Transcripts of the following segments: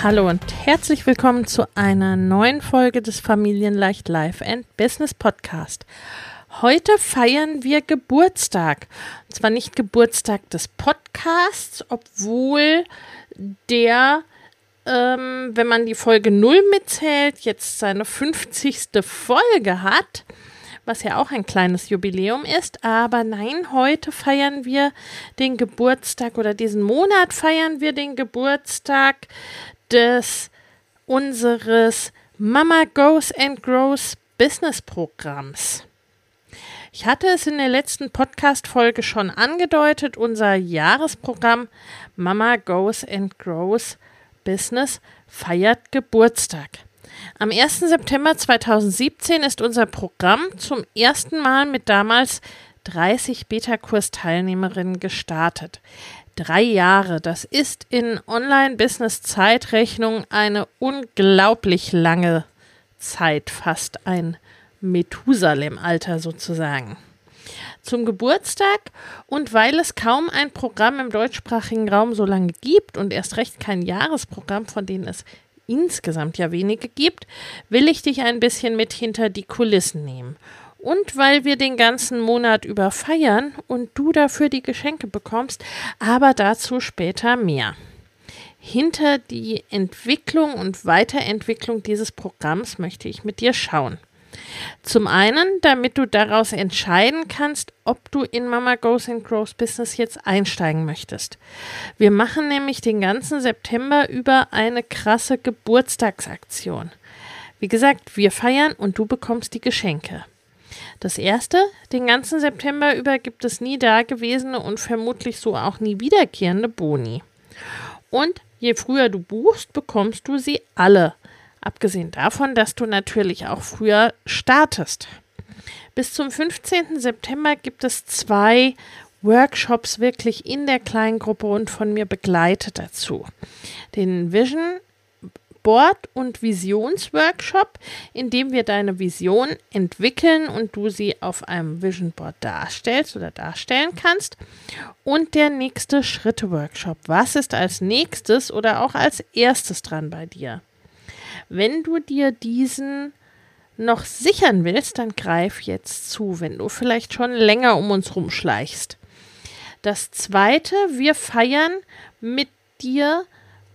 Hallo und herzlich willkommen zu einer neuen Folge des Familienleicht Life and Business Podcast. Heute feiern wir Geburtstag. Und zwar nicht Geburtstag des Podcasts, obwohl der, ähm, wenn man die Folge 0 mitzählt, jetzt seine 50. Folge hat was ja auch ein kleines Jubiläum ist. Aber nein, heute feiern wir den Geburtstag oder diesen Monat feiern wir den Geburtstag des unseres Mama Goes and Grows Business Programms. Ich hatte es in der letzten Podcast-Folge schon angedeutet. Unser Jahresprogramm Mama Goes and Grows Business feiert Geburtstag. Am 1. September 2017 ist unser Programm zum ersten Mal mit damals 30 Beta-Kurs-Teilnehmerinnen gestartet. Drei Jahre, das ist in Online-Business-Zeitrechnung eine unglaublich lange Zeit, fast ein Methusalem-Alter sozusagen. Zum Geburtstag und weil es kaum ein Programm im deutschsprachigen Raum so lange gibt und erst recht kein Jahresprogramm, von denen es insgesamt ja wenige gibt, will ich dich ein bisschen mit hinter die Kulissen nehmen. Und weil wir den ganzen Monat über feiern und du dafür die Geschenke bekommst, aber dazu später mehr. Hinter die Entwicklung und Weiterentwicklung dieses Programms möchte ich mit dir schauen. Zum einen, damit du daraus entscheiden kannst, ob du in Mama Goes and Grows Business jetzt einsteigen möchtest. Wir machen nämlich den ganzen September über eine krasse Geburtstagsaktion. Wie gesagt, wir feiern und du bekommst die Geschenke. Das erste, den ganzen September über gibt es nie dagewesene und vermutlich so auch nie wiederkehrende Boni. Und je früher du buchst, bekommst du sie alle. Abgesehen davon, dass du natürlich auch früher startest. Bis zum 15. September gibt es zwei Workshops wirklich in der Kleingruppe und von mir begleitet dazu. Den Vision Board- und Visionsworkshop, in dem wir deine Vision entwickeln und du sie auf einem Vision Board darstellst oder darstellen kannst. Und der nächste Schritte-Workshop. Was ist als nächstes oder auch als erstes dran bei dir? Wenn du dir diesen noch sichern willst, dann greif jetzt zu, wenn du vielleicht schon länger um uns rumschleichst. Das zweite, wir feiern mit dir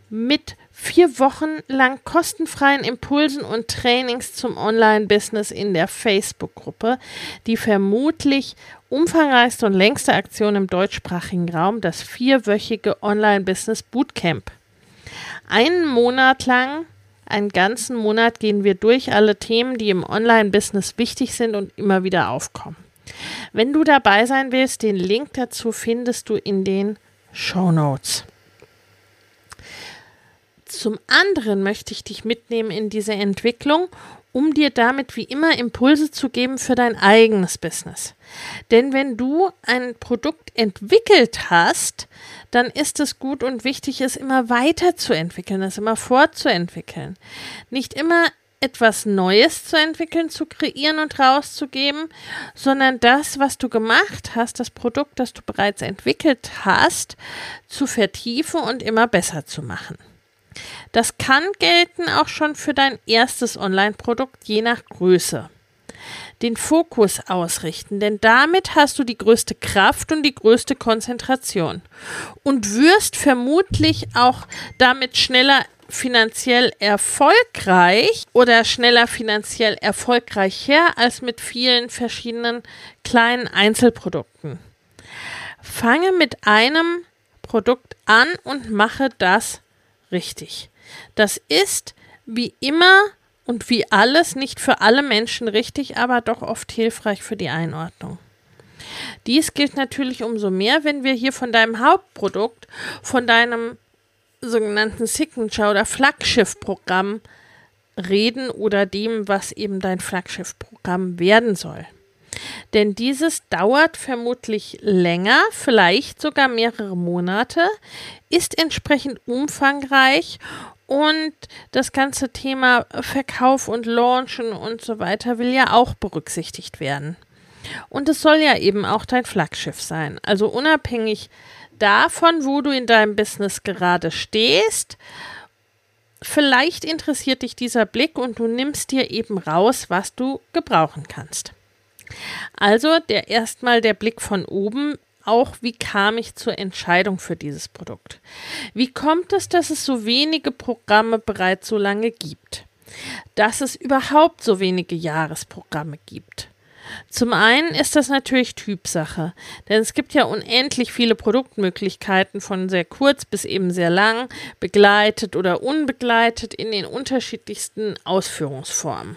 mit vier Wochen lang kostenfreien Impulsen und Trainings zum Online-Business in der Facebook-Gruppe, die vermutlich umfangreichste und längste Aktion im deutschsprachigen Raum, das vierwöchige Online-Business Bootcamp. Einen Monat lang einen ganzen Monat gehen wir durch alle Themen, die im Online-Business wichtig sind und immer wieder aufkommen. Wenn du dabei sein willst, den Link dazu findest du in den Show Notes. Zum anderen möchte ich dich mitnehmen in diese Entwicklung um dir damit wie immer Impulse zu geben für dein eigenes Business. Denn wenn du ein Produkt entwickelt hast, dann ist es gut und wichtig, es immer weiterzuentwickeln, es immer fortzuentwickeln. Nicht immer etwas Neues zu entwickeln, zu kreieren und rauszugeben, sondern das, was du gemacht hast, das Produkt, das du bereits entwickelt hast, zu vertiefen und immer besser zu machen. Das kann gelten auch schon für dein erstes Online-Produkt, je nach Größe. den Fokus ausrichten, denn damit hast du die größte Kraft und die größte Konzentration und wirst vermutlich auch damit schneller finanziell erfolgreich oder schneller finanziell erfolgreicher als mit vielen verschiedenen kleinen Einzelprodukten. Fange mit einem Produkt an und mache das richtig. Das ist wie immer und wie alles nicht für alle Menschen richtig, aber doch oft hilfreich für die Einordnung. Dies gilt natürlich umso mehr, wenn wir hier von deinem Hauptprodukt, von deinem sogenannten Signature oder Flaggschiff-Programm reden oder dem, was eben dein Flaggschiff-Programm werden soll. Denn dieses dauert vermutlich länger, vielleicht sogar mehrere Monate, ist entsprechend umfangreich und das ganze Thema Verkauf und Launchen und so weiter will ja auch berücksichtigt werden. Und es soll ja eben auch dein Flaggschiff sein. Also unabhängig davon, wo du in deinem Business gerade stehst, vielleicht interessiert dich dieser Blick und du nimmst dir eben raus, was du gebrauchen kannst. Also der erstmal der Blick von oben auch, wie kam ich zur Entscheidung für dieses Produkt? Wie kommt es, dass es so wenige Programme bereits so lange gibt? Dass es überhaupt so wenige Jahresprogramme gibt? Zum einen ist das natürlich Typsache, denn es gibt ja unendlich viele Produktmöglichkeiten von sehr kurz bis eben sehr lang, begleitet oder unbegleitet in den unterschiedlichsten Ausführungsformen.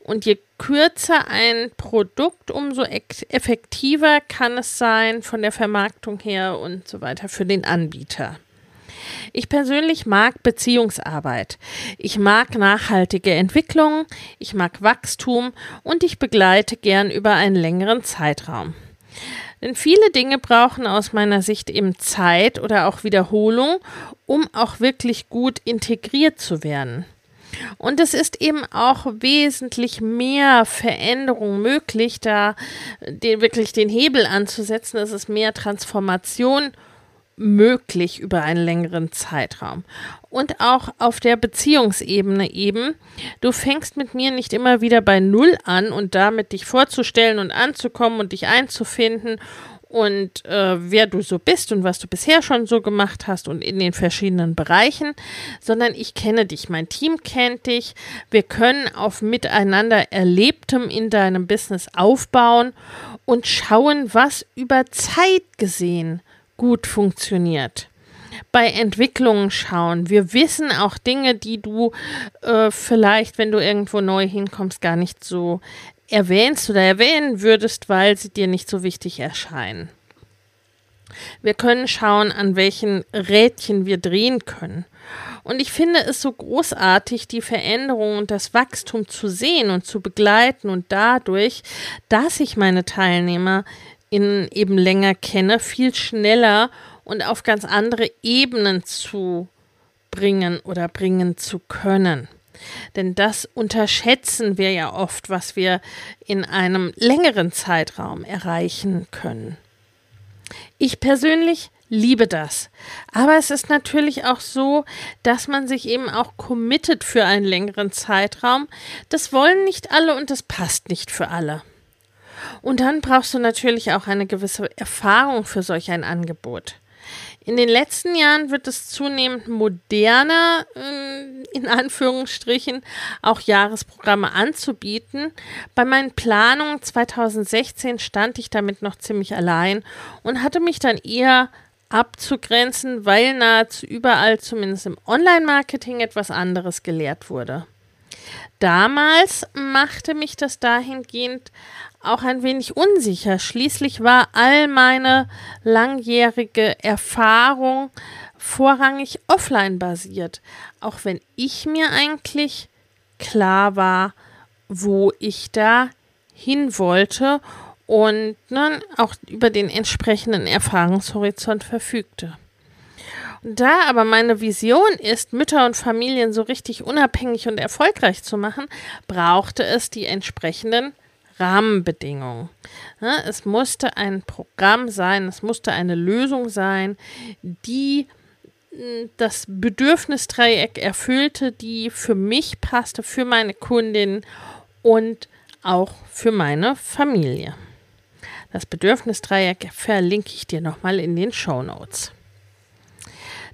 Und je kürzer ein Produkt, umso effektiver kann es sein von der Vermarktung her und so weiter für den Anbieter. Ich persönlich mag Beziehungsarbeit. Ich mag nachhaltige Entwicklung, ich mag Wachstum und ich begleite gern über einen längeren Zeitraum. Denn viele Dinge brauchen aus meiner Sicht eben Zeit oder auch Wiederholung, um auch wirklich gut integriert zu werden. Und es ist eben auch wesentlich mehr Veränderung möglich, da den, wirklich den Hebel anzusetzen. Es ist mehr Transformation möglich über einen längeren Zeitraum. Und auch auf der Beziehungsebene eben. Du fängst mit mir nicht immer wieder bei Null an und damit dich vorzustellen und anzukommen und dich einzufinden und äh, wer du so bist und was du bisher schon so gemacht hast und in den verschiedenen Bereichen, sondern ich kenne dich, mein Team kennt dich. Wir können auf miteinander Erlebtem in deinem Business aufbauen und schauen, was über Zeit gesehen gut funktioniert bei Entwicklungen schauen. Wir wissen auch Dinge, die du äh, vielleicht, wenn du irgendwo neu hinkommst, gar nicht so erwähnst oder erwähnen würdest, weil sie dir nicht so wichtig erscheinen. Wir können schauen, an welchen Rädchen wir drehen können. Und ich finde es so großartig, die Veränderung und das Wachstum zu sehen und zu begleiten und dadurch, dass ich meine Teilnehmer in eben länger kenne, viel schneller und auf ganz andere Ebenen zu bringen oder bringen zu können. Denn das unterschätzen wir ja oft, was wir in einem längeren Zeitraum erreichen können. Ich persönlich liebe das. Aber es ist natürlich auch so, dass man sich eben auch committet für einen längeren Zeitraum. Das wollen nicht alle und das passt nicht für alle. Und dann brauchst du natürlich auch eine gewisse Erfahrung für solch ein Angebot. In den letzten Jahren wird es zunehmend moderner, äh, in Anführungsstrichen, auch Jahresprogramme anzubieten. Bei meinen Planungen 2016 stand ich damit noch ziemlich allein und hatte mich dann eher abzugrenzen, weil nahezu überall, zumindest im Online-Marketing, etwas anderes gelehrt wurde. Damals machte mich das dahingehend auch ein wenig unsicher. Schließlich war all meine langjährige Erfahrung vorrangig offline basiert, auch wenn ich mir eigentlich klar war, wo ich da hin wollte und ne, auch über den entsprechenden Erfahrungshorizont verfügte. Da aber meine Vision ist, Mütter und Familien so richtig unabhängig und erfolgreich zu machen, brauchte es die entsprechenden Rahmenbedingungen. Es musste ein Programm sein, es musste eine Lösung sein, die hm, das Bedürfnisdreieck erfüllte, die für mich passte, für meine Kundin und auch für meine Familie. Das Bedürfnisdreieck verlinke ich dir nochmal in den Show Notes.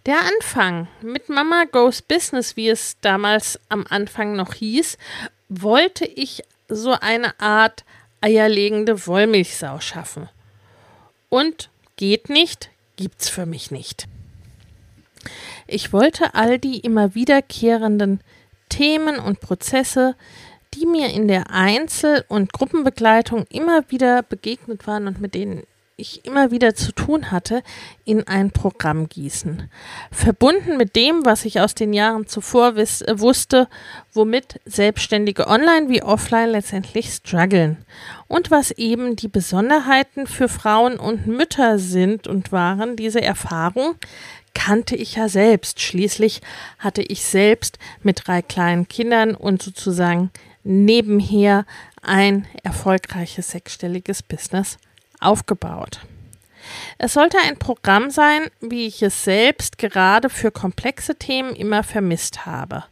Der Anfang mit Mama Goes Business, wie es damals am Anfang noch hieß, wollte ich so eine Art eierlegende Wollmilchsau schaffen. Und geht nicht, gibt's für mich nicht. Ich wollte all die immer wiederkehrenden Themen und Prozesse, die mir in der Einzel- und Gruppenbegleitung immer wieder begegnet waren und mit denen ich immer wieder zu tun hatte, in ein Programm gießen. Verbunden mit dem, was ich aus den Jahren zuvor wiss, äh, wusste, womit Selbstständige online wie offline letztendlich strugglen und was eben die Besonderheiten für Frauen und Mütter sind und waren, diese Erfahrung kannte ich ja selbst. Schließlich hatte ich selbst mit drei kleinen Kindern und sozusagen nebenher ein erfolgreiches sechsstelliges Business aufgebaut. Es sollte ein Programm sein, wie ich es selbst gerade für komplexe Themen immer vermisst habe.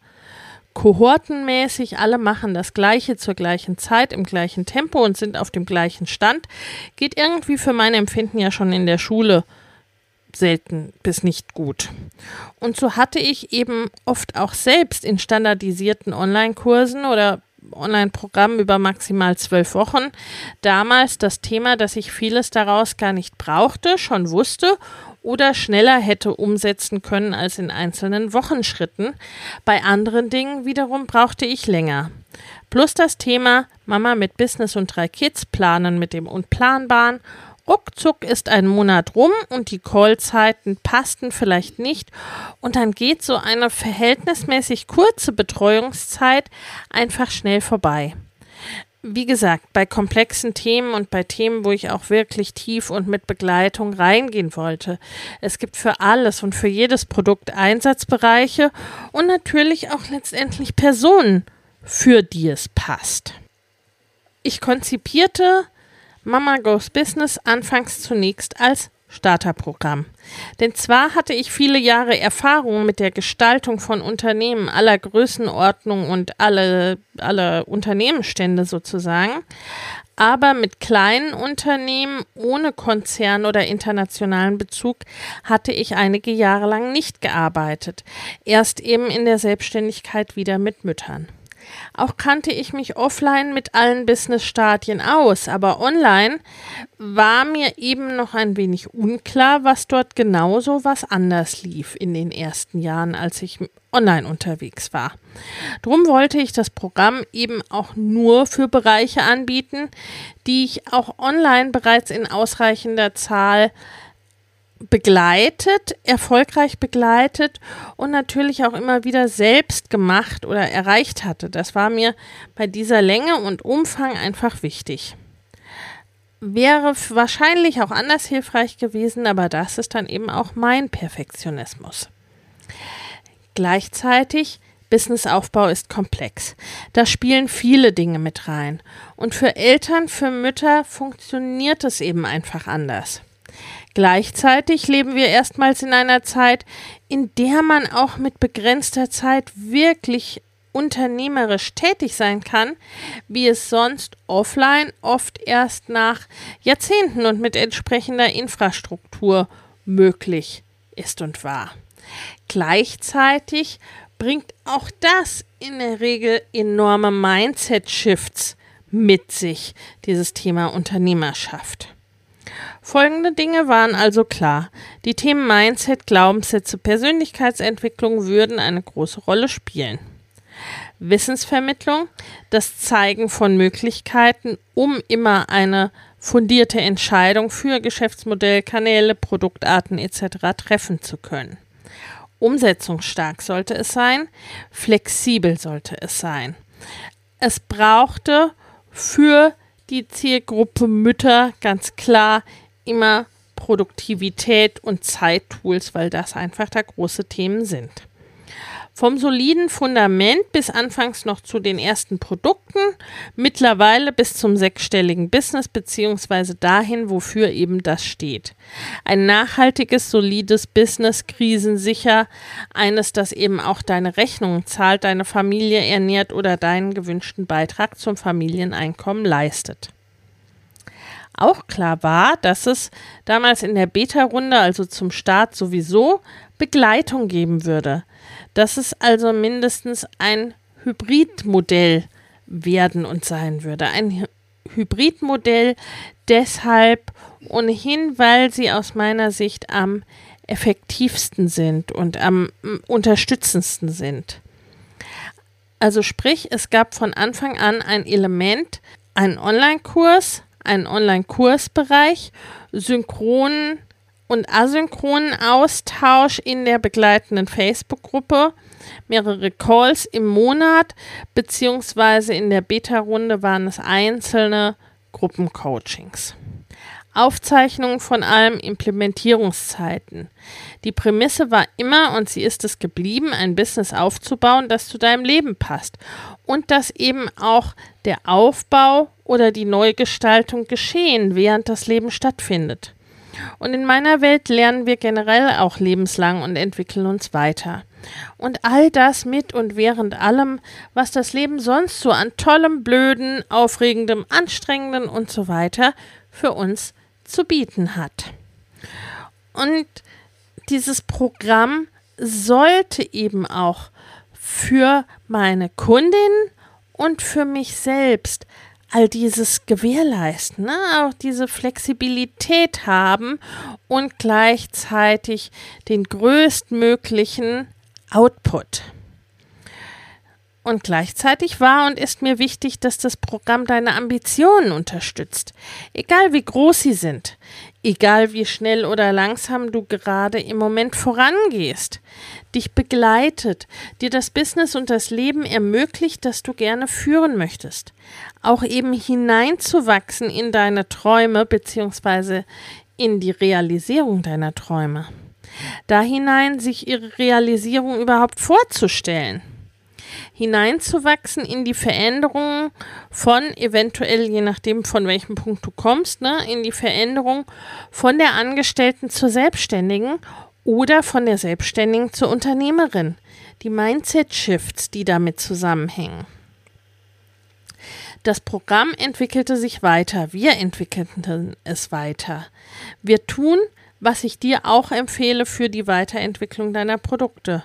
Kohortenmäßig, alle machen das Gleiche zur gleichen Zeit, im gleichen Tempo und sind auf dem gleichen Stand, geht irgendwie für mein Empfinden ja schon in der Schule selten bis nicht gut. Und so hatte ich eben oft auch selbst in standardisierten Online-Kursen oder Online-Programm über maximal zwölf Wochen. Damals das Thema, dass ich vieles daraus gar nicht brauchte, schon wusste oder schneller hätte umsetzen können als in einzelnen Wochenschritten. Bei anderen Dingen wiederum brauchte ich länger. Plus das Thema Mama mit Business und drei Kids planen mit dem Unplanbaren Ruckzuck ist ein Monat rum und die Callzeiten passten vielleicht nicht und dann geht so eine verhältnismäßig kurze Betreuungszeit einfach schnell vorbei. Wie gesagt, bei komplexen Themen und bei Themen, wo ich auch wirklich tief und mit Begleitung reingehen wollte. Es gibt für alles und für jedes Produkt Einsatzbereiche und natürlich auch letztendlich Personen, für die es passt. Ich konzipierte Mama Goes Business anfangs zunächst als Starterprogramm. Denn zwar hatte ich viele Jahre Erfahrung mit der Gestaltung von Unternehmen aller Größenordnung und alle, alle Unternehmensstände sozusagen, aber mit kleinen Unternehmen ohne Konzern oder internationalen Bezug hatte ich einige Jahre lang nicht gearbeitet. Erst eben in der Selbstständigkeit wieder mit Müttern. Auch kannte ich mich offline mit allen Business-Stadien aus, aber online war mir eben noch ein wenig unklar, was dort genauso was anders lief in den ersten Jahren, als ich online unterwegs war. Drum wollte ich das Programm eben auch nur für Bereiche anbieten, die ich auch online bereits in ausreichender Zahl begleitet, erfolgreich begleitet und natürlich auch immer wieder selbst gemacht oder erreicht hatte. Das war mir bei dieser Länge und Umfang einfach wichtig. Wäre wahrscheinlich auch anders hilfreich gewesen, aber das ist dann eben auch mein Perfektionismus. Gleichzeitig Businessaufbau ist komplex. Da spielen viele Dinge mit rein. Und für Eltern, für Mütter funktioniert es eben einfach anders. Gleichzeitig leben wir erstmals in einer Zeit, in der man auch mit begrenzter Zeit wirklich unternehmerisch tätig sein kann, wie es sonst offline oft erst nach Jahrzehnten und mit entsprechender Infrastruktur möglich ist und war. Gleichzeitig bringt auch das in der Regel enorme Mindset-Shifts mit sich, dieses Thema Unternehmerschaft. Folgende Dinge waren also klar. Die Themen Mindset, Glaubenssätze, Persönlichkeitsentwicklung würden eine große Rolle spielen. Wissensvermittlung, das Zeigen von Möglichkeiten, um immer eine fundierte Entscheidung für Geschäftsmodell, Kanäle, Produktarten etc. treffen zu können. Umsetzungsstark sollte es sein, flexibel sollte es sein. Es brauchte für die Zielgruppe Mütter ganz klar immer Produktivität und Zeittools, weil das einfach da große Themen sind. Vom soliden Fundament bis anfangs noch zu den ersten Produkten, mittlerweile bis zum sechsstelligen Business beziehungsweise dahin, wofür eben das steht. Ein nachhaltiges, solides Business, krisensicher, eines, das eben auch deine Rechnungen zahlt, deine Familie ernährt oder deinen gewünschten Beitrag zum Familieneinkommen leistet. Auch klar war, dass es damals in der Beta-Runde, also zum Start sowieso, Begleitung geben würde dass es also mindestens ein Hybridmodell werden und sein würde. Ein Hybridmodell deshalb ohnehin, weil sie aus meiner Sicht am effektivsten sind und am unterstützendsten sind. Also sprich, es gab von Anfang an ein Element, einen Online-Kurs, einen Online-Kursbereich, synchronen und asynchronen Austausch in der begleitenden Facebook-Gruppe, mehrere Calls im Monat, beziehungsweise in der Beta-Runde waren es einzelne Gruppencoachings. Aufzeichnungen von allem Implementierungszeiten. Die Prämisse war immer und sie ist es geblieben, ein Business aufzubauen, das zu deinem Leben passt und dass eben auch der Aufbau oder die Neugestaltung geschehen, während das Leben stattfindet. Und in meiner Welt lernen wir generell auch lebenslang und entwickeln uns weiter. Und all das mit und während allem, was das Leben sonst so an tollem, blöden, aufregendem, anstrengenden und so weiter für uns zu bieten hat. Und dieses Programm sollte eben auch für meine Kundin und für mich selbst all dieses gewährleisten, ne? auch diese Flexibilität haben und gleichzeitig den größtmöglichen Output. Und gleichzeitig war und ist mir wichtig, dass das Programm deine Ambitionen unterstützt, egal wie groß sie sind, egal wie schnell oder langsam du gerade im Moment vorangehst, dich begleitet, dir das Business und das Leben ermöglicht, das du gerne führen möchtest, auch eben hineinzuwachsen in deine Träume bzw. in die Realisierung deiner Träume. Da hinein sich ihre Realisierung überhaupt vorzustellen hineinzuwachsen in die Veränderung von eventuell, je nachdem von welchem Punkt du kommst, ne, in die Veränderung von der Angestellten zur Selbstständigen oder von der Selbstständigen zur Unternehmerin. Die Mindset-Shifts, die damit zusammenhängen. Das Programm entwickelte sich weiter, wir entwickelten es weiter. Wir tun, was ich dir auch empfehle für die Weiterentwicklung deiner Produkte.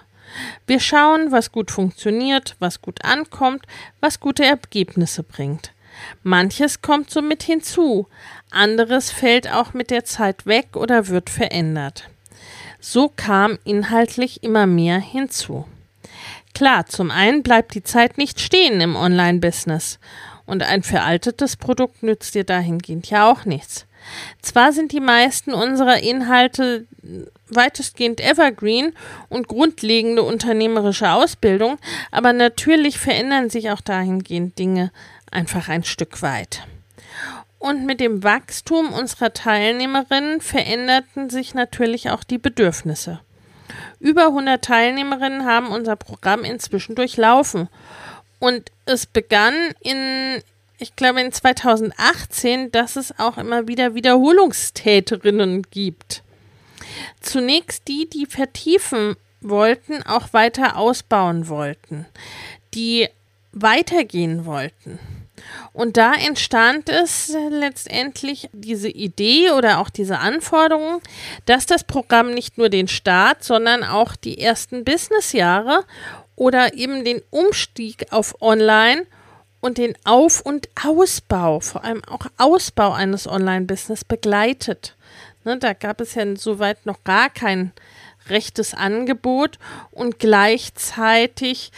Wir schauen, was gut funktioniert, was gut ankommt, was gute Ergebnisse bringt. Manches kommt somit hinzu, anderes fällt auch mit der Zeit weg oder wird verändert. So kam inhaltlich immer mehr hinzu. Klar, zum einen bleibt die Zeit nicht stehen im Online-Business und ein veraltetes Produkt nützt dir dahingehend ja auch nichts. Zwar sind die meisten unserer Inhalte weitestgehend evergreen und grundlegende unternehmerische Ausbildung, aber natürlich verändern sich auch dahingehend Dinge einfach ein Stück weit. Und mit dem Wachstum unserer Teilnehmerinnen veränderten sich natürlich auch die Bedürfnisse. Über 100 Teilnehmerinnen haben unser Programm inzwischen durchlaufen. Und es begann in ich glaube in 2018, dass es auch immer wieder Wiederholungstäterinnen gibt. Zunächst die, die vertiefen wollten, auch weiter ausbauen wollten, die weitergehen wollten. Und da entstand es letztendlich diese Idee oder auch diese Anforderung, dass das Programm nicht nur den Start, sondern auch die ersten Businessjahre oder eben den Umstieg auf Online und den Auf- und Ausbau, vor allem auch Ausbau eines Online-Business begleitet. Ne, da gab es ja soweit noch gar kein rechtes Angebot und gleichzeitig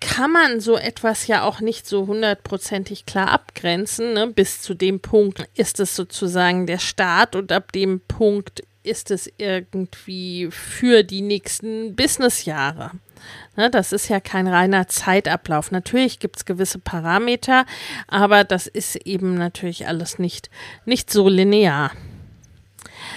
kann man so etwas ja auch nicht so hundertprozentig klar abgrenzen. Ne? Bis zu dem Punkt ist es sozusagen der Start und ab dem Punkt ist es irgendwie für die nächsten Businessjahre. Ne, das ist ja kein reiner Zeitablauf. Natürlich gibt es gewisse Parameter, aber das ist eben natürlich alles nicht, nicht so linear.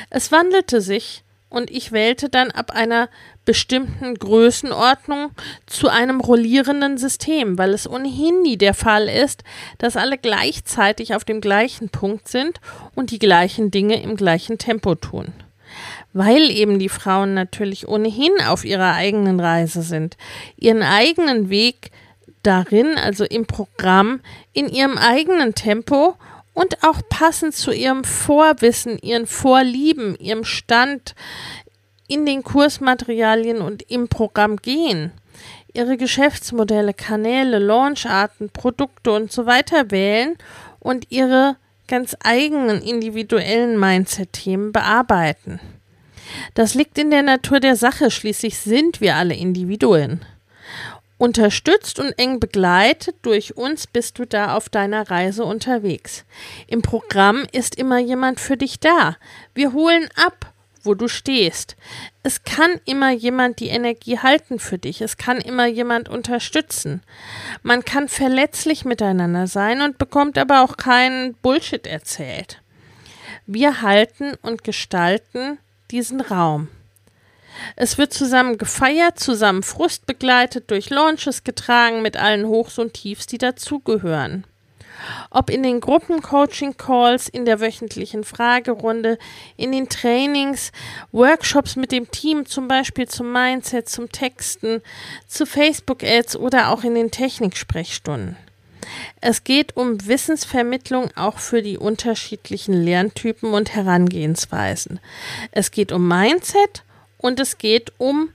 Es wandelte sich und ich wählte dann ab einer bestimmten Größenordnung zu einem rollierenden System, weil es ohnehin nie der Fall ist, dass alle gleichzeitig auf dem gleichen Punkt sind und die gleichen Dinge im gleichen Tempo tun. Weil eben die Frauen natürlich ohnehin auf ihrer eigenen Reise sind, ihren eigenen Weg darin, also im Programm, in ihrem eigenen Tempo und auch passend zu ihrem Vorwissen, ihren Vorlieben, ihrem Stand in den Kursmaterialien und im Programm gehen, ihre Geschäftsmodelle, Kanäle, Launcharten, Produkte und so weiter wählen und ihre ganz eigenen individuellen Mindset-Themen bearbeiten. Das liegt in der Natur der Sache, schließlich sind wir alle Individuen. Unterstützt und eng begleitet durch uns bist du da auf deiner Reise unterwegs. Im Programm ist immer jemand für dich da. Wir holen ab, wo du stehst. Es kann immer jemand die Energie halten für dich. Es kann immer jemand unterstützen. Man kann verletzlich miteinander sein und bekommt aber auch keinen Bullshit erzählt. Wir halten und gestalten diesen Raum. Es wird zusammen gefeiert, zusammen Frust begleitet, durch Launches getragen mit allen Hochs und Tiefs, die dazugehören. Ob in den Gruppencoaching-Calls, in der wöchentlichen Fragerunde, in den Trainings, Workshops mit dem Team, zum Beispiel zum Mindset, zum Texten, zu Facebook-Ads oder auch in den Techniksprechstunden. Es geht um Wissensvermittlung auch für die unterschiedlichen Lerntypen und Herangehensweisen. Es geht um Mindset und es geht um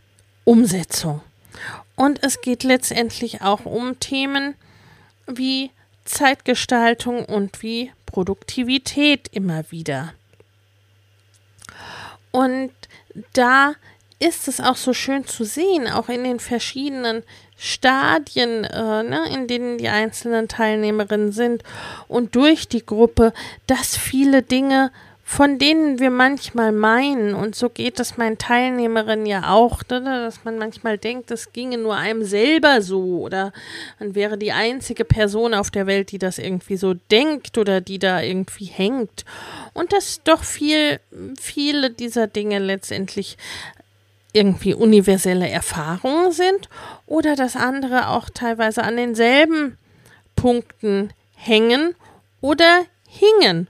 Umsetzung. Und es geht letztendlich auch um Themen wie Zeitgestaltung und wie Produktivität immer wieder. Und da ist es auch so schön zu sehen, auch in den verschiedenen Stadien, äh, ne, in denen die einzelnen Teilnehmerinnen sind und durch die Gruppe, dass viele Dinge von denen wir manchmal meinen, und so geht es meinen Teilnehmerinnen ja auch, ne, dass man manchmal denkt, es ginge nur einem selber so oder man wäre die einzige Person auf der Welt, die das irgendwie so denkt oder die da irgendwie hängt. Und dass doch viel, viele dieser Dinge letztendlich irgendwie universelle Erfahrungen sind oder dass andere auch teilweise an denselben Punkten hängen oder hingen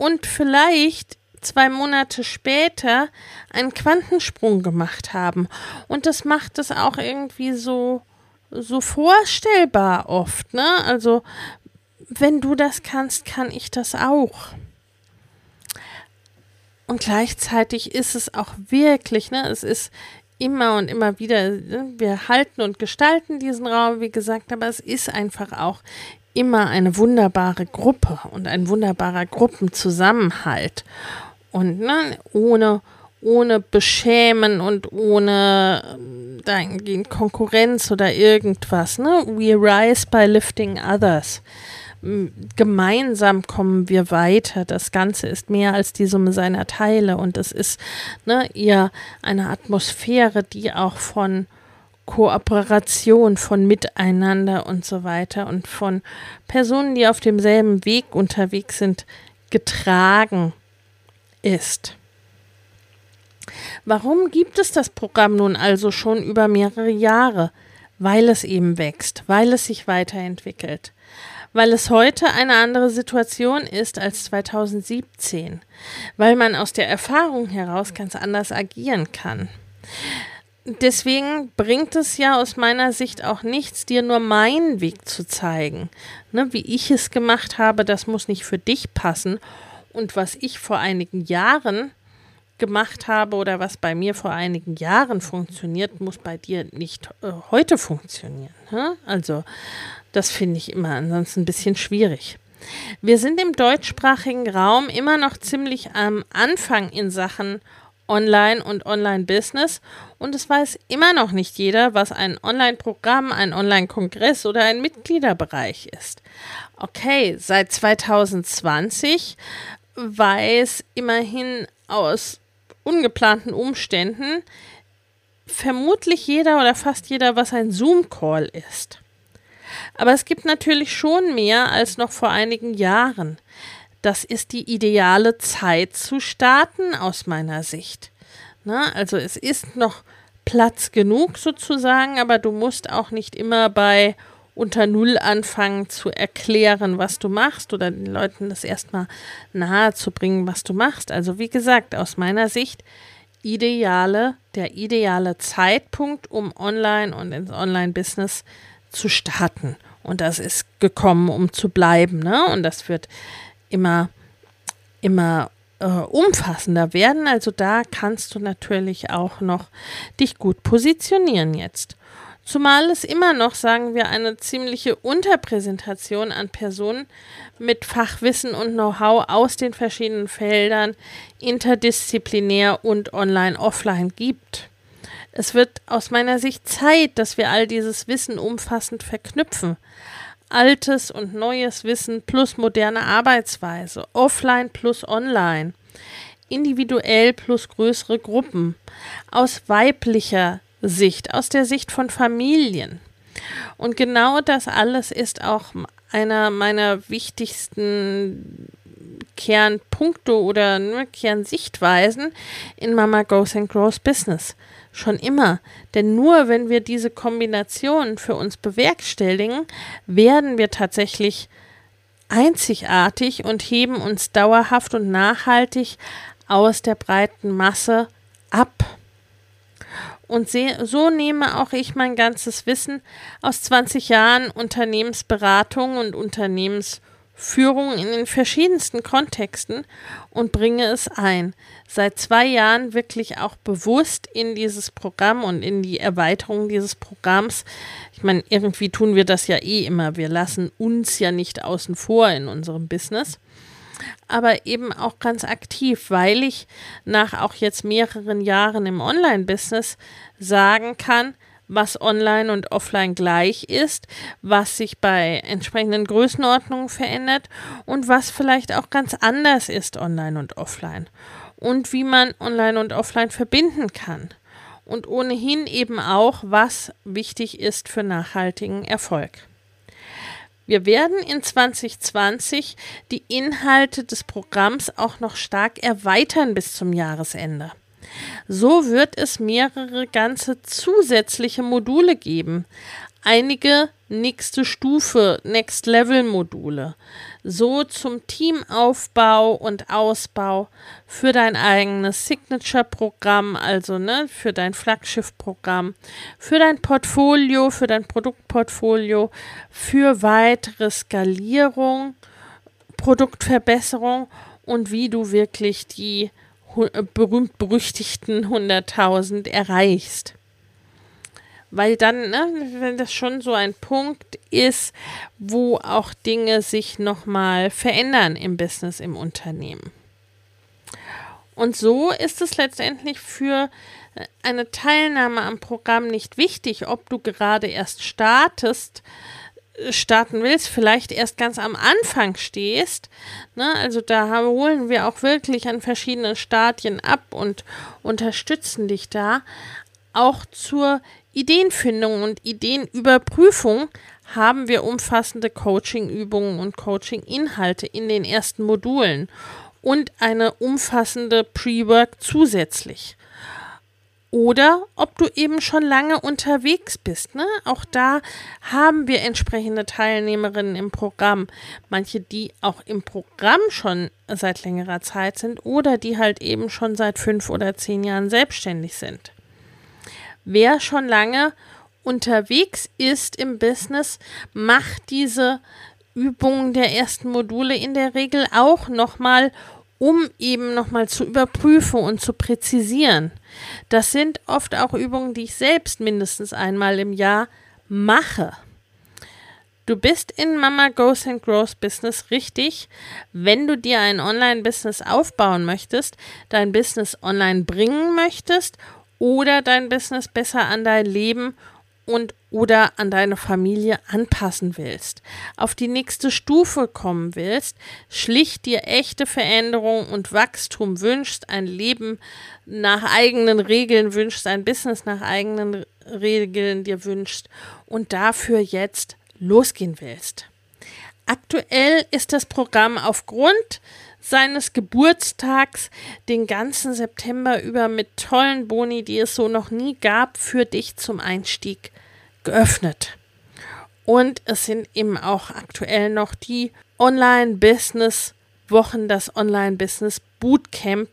und vielleicht zwei Monate später einen Quantensprung gemacht haben. Und das macht es auch irgendwie so, so vorstellbar oft, ne? Also, wenn du das kannst, kann ich das auch. Und gleichzeitig ist es auch wirklich, ne? Es ist immer und immer wieder, ne? wir halten und gestalten diesen Raum, wie gesagt, aber es ist einfach auch immer eine wunderbare Gruppe und ein wunderbarer Gruppenzusammenhalt. Und ne, ohne, ohne Beschämen und ohne ähm, dahingehend Konkurrenz oder irgendwas. Ne? We rise by lifting others. Gemeinsam kommen wir weiter. Das Ganze ist mehr als die Summe seiner Teile und es ist ne, eher eine Atmosphäre, die auch von Kooperation, von Miteinander und so weiter und von Personen, die auf demselben Weg unterwegs sind, getragen ist. Warum gibt es das Programm nun also schon über mehrere Jahre? Weil es eben wächst, weil es sich weiterentwickelt, weil es heute eine andere Situation ist als 2017, weil man aus der Erfahrung heraus ganz anders agieren kann deswegen bringt es ja aus meiner Sicht auch nichts, dir nur meinen Weg zu zeigen. Ne, wie ich es gemacht habe, das muss nicht für dich passen. Und was ich vor einigen Jahren gemacht habe oder was bei mir vor einigen Jahren funktioniert, muss bei dir nicht äh, heute funktionieren. Ne? Also das finde ich immer ansonsten ein bisschen schwierig. Wir sind im deutschsprachigen Raum immer noch ziemlich am Anfang in Sachen Online- und Online-Business und es weiß immer noch nicht jeder, was ein Online-Programm, ein Online-Kongress oder ein Mitgliederbereich ist. Okay, seit 2020 weiß immerhin aus ungeplanten Umständen vermutlich jeder oder fast jeder, was ein Zoom-Call ist. Aber es gibt natürlich schon mehr als noch vor einigen Jahren. Das ist die ideale Zeit zu starten aus meiner Sicht. Na, also es ist noch Platz genug sozusagen, aber du musst auch nicht immer bei unter Null anfangen zu erklären, was du machst oder den Leuten das erstmal nahe zu bringen, was du machst. Also wie gesagt, aus meiner Sicht ideale, der ideale Zeitpunkt, um online und ins Online-Business zu starten. Und das ist gekommen, um zu bleiben. Ne? Und das wird immer, immer äh, umfassender werden. Also da kannst du natürlich auch noch dich gut positionieren jetzt. Zumal es immer noch, sagen wir, eine ziemliche Unterpräsentation an Personen mit Fachwissen und Know-how aus den verschiedenen Feldern interdisziplinär und online-offline gibt. Es wird aus meiner Sicht Zeit, dass wir all dieses Wissen umfassend verknüpfen. Altes und neues Wissen plus moderne Arbeitsweise, offline plus online, individuell plus größere Gruppen, aus weiblicher Sicht, aus der Sicht von Familien. Und genau das alles ist auch einer meiner wichtigsten Kernpunkte oder ne, Kernsichtweisen in Mama Goes and Grows Business. Schon immer. Denn nur wenn wir diese Kombination für uns bewerkstelligen, werden wir tatsächlich einzigartig und heben uns dauerhaft und nachhaltig aus der breiten Masse ab. Und so nehme auch ich mein ganzes Wissen aus 20 Jahren Unternehmensberatung und Unternehmensführung in den verschiedensten Kontexten und bringe es ein. Seit zwei Jahren wirklich auch bewusst in dieses Programm und in die Erweiterung dieses Programms. Ich meine, irgendwie tun wir das ja eh immer. Wir lassen uns ja nicht außen vor in unserem Business aber eben auch ganz aktiv, weil ich nach auch jetzt mehreren Jahren im Online-Business sagen kann, was online und offline gleich ist, was sich bei entsprechenden Größenordnungen verändert und was vielleicht auch ganz anders ist online und offline und wie man online und offline verbinden kann und ohnehin eben auch, was wichtig ist für nachhaltigen Erfolg. Wir werden in 2020 die Inhalte des Programms auch noch stark erweitern bis zum Jahresende. So wird es mehrere ganze zusätzliche Module geben. Einige nächste Stufe, Next Level Module so zum Teamaufbau und Ausbau für dein eigenes Signature-Programm, also ne, für dein Flaggschiff-Programm, für dein Portfolio, für dein Produktportfolio, für weitere Skalierung, Produktverbesserung und wie du wirklich die berühmt-berüchtigten 100.000 erreichst weil dann, ne, wenn das schon so ein Punkt ist, wo auch Dinge sich nochmal verändern im Business, im Unternehmen. Und so ist es letztendlich für äh, eine Teilnahme am Programm nicht wichtig, ob du gerade erst startest, äh, starten willst, vielleicht erst ganz am Anfang stehst. Ne? Also da holen wir auch wirklich an verschiedenen Stadien ab und unterstützen dich da. Auch zur Ideenfindung und Ideenüberprüfung haben wir umfassende Coachingübungen und Coachinginhalte in den ersten Modulen und eine umfassende Pre-Work zusätzlich. Oder ob du eben schon lange unterwegs bist. Ne? Auch da haben wir entsprechende Teilnehmerinnen im Programm. Manche, die auch im Programm schon seit längerer Zeit sind oder die halt eben schon seit fünf oder zehn Jahren selbstständig sind. Wer schon lange unterwegs ist im Business, macht diese Übungen der ersten Module in der Regel auch nochmal, um eben nochmal zu überprüfen und zu präzisieren. Das sind oft auch Übungen, die ich selbst mindestens einmal im Jahr mache. Du bist in Mama Goes and Grows Business richtig, wenn du dir ein Online-Business aufbauen möchtest, dein Business online bringen möchtest oder dein Business besser an dein Leben und oder an deine Familie anpassen willst, auf die nächste Stufe kommen willst, schlicht dir echte Veränderung und Wachstum wünschst, ein Leben nach eigenen Regeln wünschst, ein Business nach eigenen Regeln dir wünschst und dafür jetzt losgehen willst. Aktuell ist das Programm aufgrund seines Geburtstags den ganzen September über mit tollen Boni, die es so noch nie gab, für dich zum Einstieg geöffnet. Und es sind eben auch aktuell noch die Online-Business-Wochen, das Online-Business-Bootcamp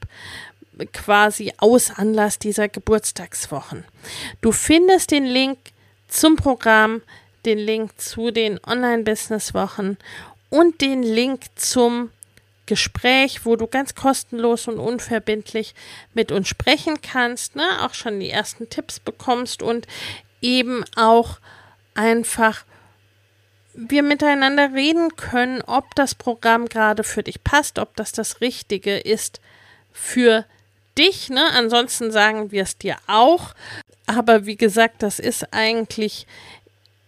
quasi aus Anlass dieser Geburtstagswochen. Du findest den Link zum Programm, den Link zu den Online-Business-Wochen und den Link zum Gespräch, wo du ganz kostenlos und unverbindlich mit uns sprechen kannst, ne? auch schon die ersten Tipps bekommst und eben auch einfach wir miteinander reden können, ob das Programm gerade für dich passt, ob das das Richtige ist für dich. Ne? Ansonsten sagen wir es dir auch. Aber wie gesagt, das ist eigentlich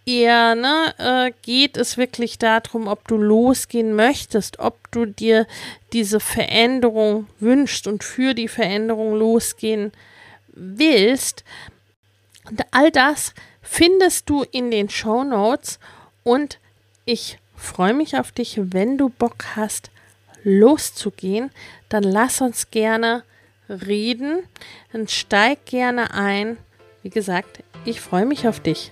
eher, ne, äh, geht es wirklich darum, ob du losgehen möchtest, ob du dir diese Veränderung wünschst und für die Veränderung losgehen willst. Und all das findest du in den Show Notes und ich freue mich auf dich, wenn du Bock hast, loszugehen, dann lass uns gerne reden, dann steig gerne ein. Wie gesagt, ich freue mich auf dich.